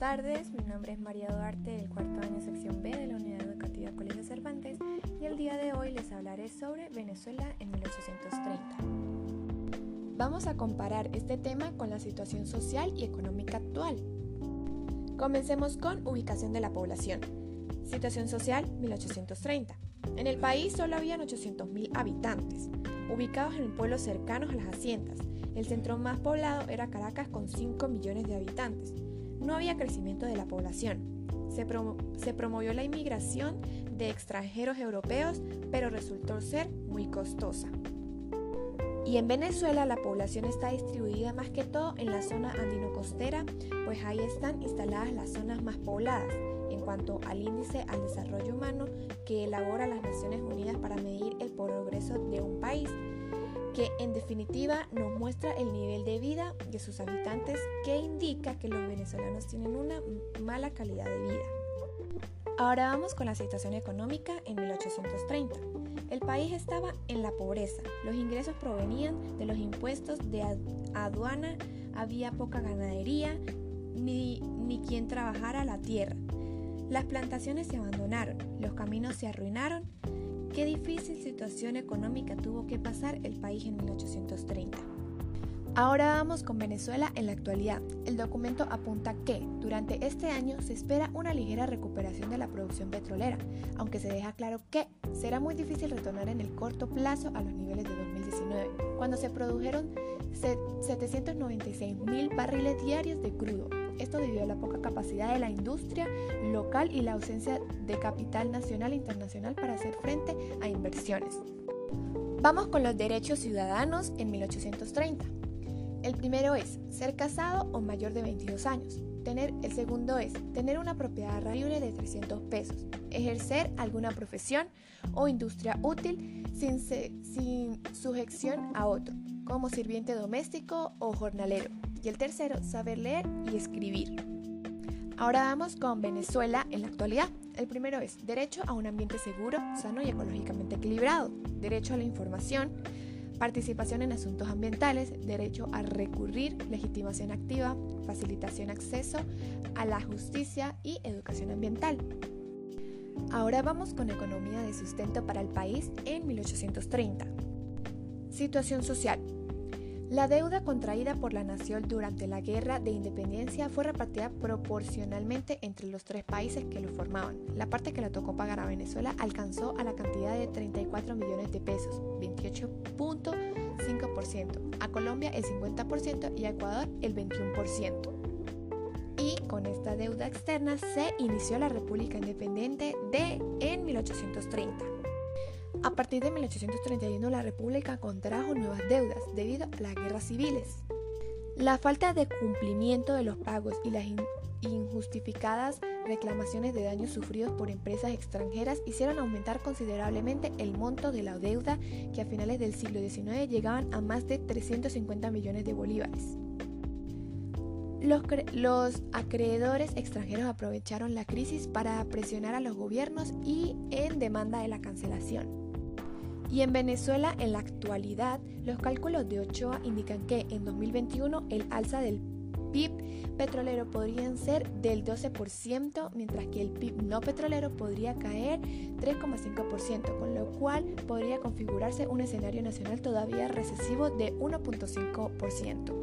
tardes, mi nombre es María Duarte del cuarto año sección B de la Unidad Educativa Colegio Cervantes y el día de hoy les hablaré sobre Venezuela en 1830. Vamos a comparar este tema con la situación social y económica actual. Comencemos con ubicación de la población. Situación social 1830. En el país solo habían 800.000 habitantes, ubicados en pueblos cercanos a las haciendas. El centro más poblado era Caracas con 5 millones de habitantes no había crecimiento de la población. Se, promovió la inmigración de extranjeros europeos, pero resultó ser muy costosa. Y en Venezuela la población está distribuida más que todo en la zona andino-costera, pues ahí están instaladas las zonas más pobladas en cuanto al índice al desarrollo humano que elabora las Naciones Unidas para medir el progreso de un país que en definitiva nos muestra el nivel de vida de sus habitantes que indica que los venezolanos tienen una mala calidad de vida. Ahora vamos con la situación económica en 1830. El país estaba en la pobreza, los ingresos provenían de los impuestos de aduana, había poca ganadería, ni, ni quien trabajara la tierra. Las plantaciones se abandonaron, los caminos se arruinaron Qué difícil situación económica tuvo que pasar el país en 1830. Ahora vamos con Venezuela en la actualidad. El documento apunta que durante este año se espera una ligera recuperación de la producción petrolera, aunque se deja claro que será muy difícil retornar en el corto plazo a los niveles de 2019, cuando se produjeron 796 mil barriles diarios de crudo, esto debido a la poca capacidad de la industria local y la ausencia de capital nacional e internacional para hacer frente a inversiones. Vamos con los derechos ciudadanos en 1830. El primero es ser casado o mayor de 22 años. Tener, el segundo es tener una propiedad libre de 300 pesos. Ejercer alguna profesión o industria útil sin, sin sujeción a otro, como sirviente doméstico o jornalero. Y el tercero, saber leer y escribir. Ahora vamos con Venezuela en la actualidad. El primero es derecho a un ambiente seguro, sano y ecológicamente equilibrado, derecho a la información, participación en asuntos ambientales, derecho a recurrir, legitimación activa, facilitación acceso a la justicia y educación ambiental. Ahora vamos con economía de sustento para el país en 1830. Situación social. La deuda contraída por la nación durante la Guerra de Independencia fue repartida proporcionalmente entre los tres países que lo formaban. La parte que le tocó pagar a Venezuela alcanzó a la cantidad de 34 millones de pesos, 28.5%, a Colombia el 50% y a Ecuador el 21%. Y con esta deuda externa se inició la República Independiente de en 1830. A partir de 1831 la República contrajo nuevas deudas debido a las guerras civiles. La falta de cumplimiento de los pagos y las injustificadas reclamaciones de daños sufridos por empresas extranjeras hicieron aumentar considerablemente el monto de la deuda que a finales del siglo XIX llegaban a más de 350 millones de bolívares. Los, los, acreedores extranjeros aprovecharon la crisis para presionar a los gobiernos y en demanda de la cancelación. Y en Venezuela, en la actualidad, los cálculos de Ochoa indican que en 2021 el alza del PIB petrolero podría ser del 12%, mientras que el PIB no petrolero podría caer 3,5%, con lo cual podría configurarse un escenario nacional todavía recesivo de 1,5%.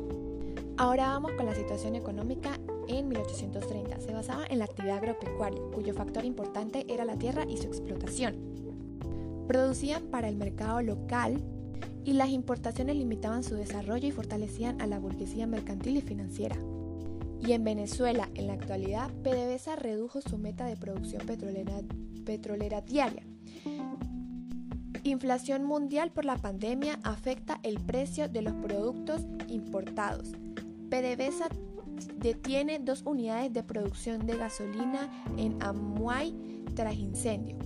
Ahora vamos con la situación económica en 1830. Se basaba en la actividad agropecuaria, cuyo factor importante era la tierra y su explotación producían para el mercado local y las importaciones limitaban su desarrollo y fortalecían a la burguesía mercantil y financiera. Y en Venezuela, en la actualidad, PDVSA redujo su meta de producción petrolera, diaria. Inflación mundial por la pandemia afecta el precio de los productos importados. PDVSA detiene dos unidades de producción de gasolina en Amuay tras incendio.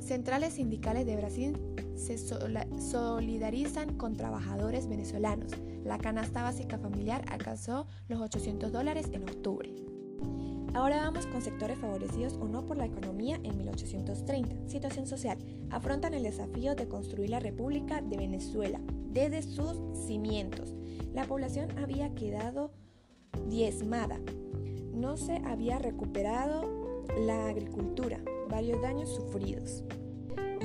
Centrales sindicales de Brasil se solidarizan con trabajadores venezolanos. La canasta básica familiar alcanzó los 800 dólares en octubre. Ahora vamos con sectores favorecidos o no por la economía en 1830. Situación social. Afrontan el desafío de construir la República de Venezuela desde sus cimientos. La población había quedado diezmada. no se había recuperado la agricultura, varios daños sufridos.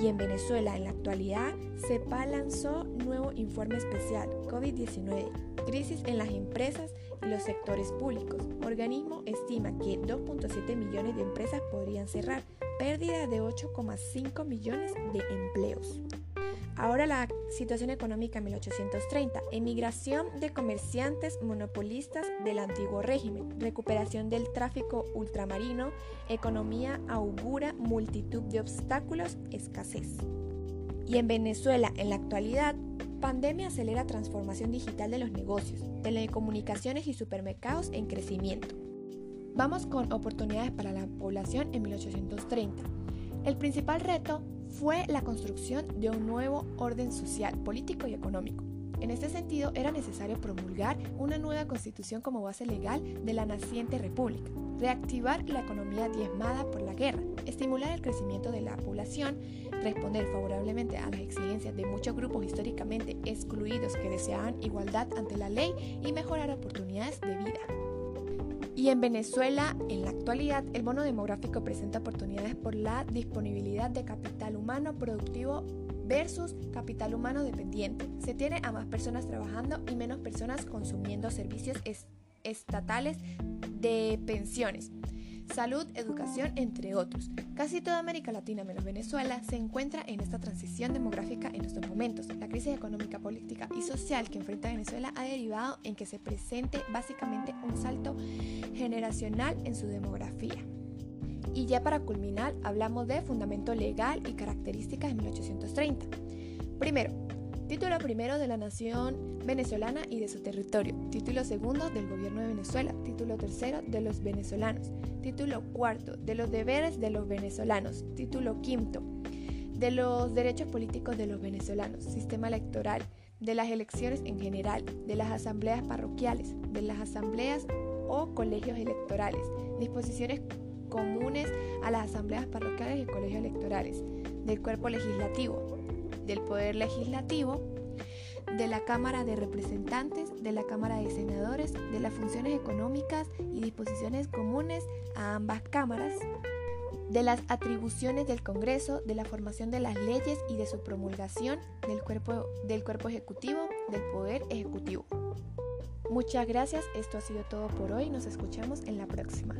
Y en Venezuela, en la actualidad, CEPA lanzó nuevo informe especial COVID-19, crisis en las empresas y los sectores públicos. Organismo estima que 2.7 millones de empresas podrían cerrar, pérdida de 8,5 millones de empleos. Ahora la situación económica en 1830, emigración de comerciantes monopolistas del antiguo régimen, recuperación del tráfico ultramarino, economía augura multitud de obstáculos, escasez. Y en Venezuela, en la actualidad, pandemia acelera transformación digital de los negocios, telecomunicaciones y supermercados en crecimiento. Vamos con oportunidades para la población en 1830. El principal reto fue la construcción de un nuevo orden social, político y económico. En este sentido, era necesario promulgar una nueva constitución como base legal de la naciente república, reactivar la economía diezmada por la guerra, estimular el crecimiento de la población, responder favorablemente a las exigencias de muchos grupos históricamente excluidos que deseaban igualdad ante la ley y mejorar oportunidades de vida. Y en Venezuela, en la actualidad, el bono demográfico presenta oportunidades por la disponibilidad de capital humano productivo versus capital humano dependiente. Se tiene a más personas trabajando y menos personas consumiendo servicios estatales de pensiones salud, educación, entre otros. Casi toda América Latina, menos Venezuela, se encuentra en esta transición demográfica en estos momentos. La crisis económica, política y social que enfrenta Venezuela ha derivado en que se presente básicamente un salto generacional en su demografía. Y ya para culminar, hablamos de fundamento legal y características de 1830. Primero, Título primero de la nación venezolana y de su territorio. Título segundo del gobierno de Venezuela. Título tercero de los venezolanos. Título cuarto de los deberes de los venezolanos. Título quinto de los derechos políticos de los venezolanos. Sistema electoral. De las elecciones en general. De las asambleas parroquiales. De las asambleas o colegios electorales. Disposiciones comunes a las asambleas parroquiales y colegios electorales. Del cuerpo legislativo del Poder Legislativo, de la Cámara de Representantes, de la Cámara de Senadores, de las funciones económicas y disposiciones comunes a ambas cámaras, de las atribuciones del Congreso, de la formación de las leyes y de su promulgación, del cuerpo, del cuerpo ejecutivo, del Poder Ejecutivo. Muchas gracias, esto ha sido todo por hoy, nos escuchamos en la próxima.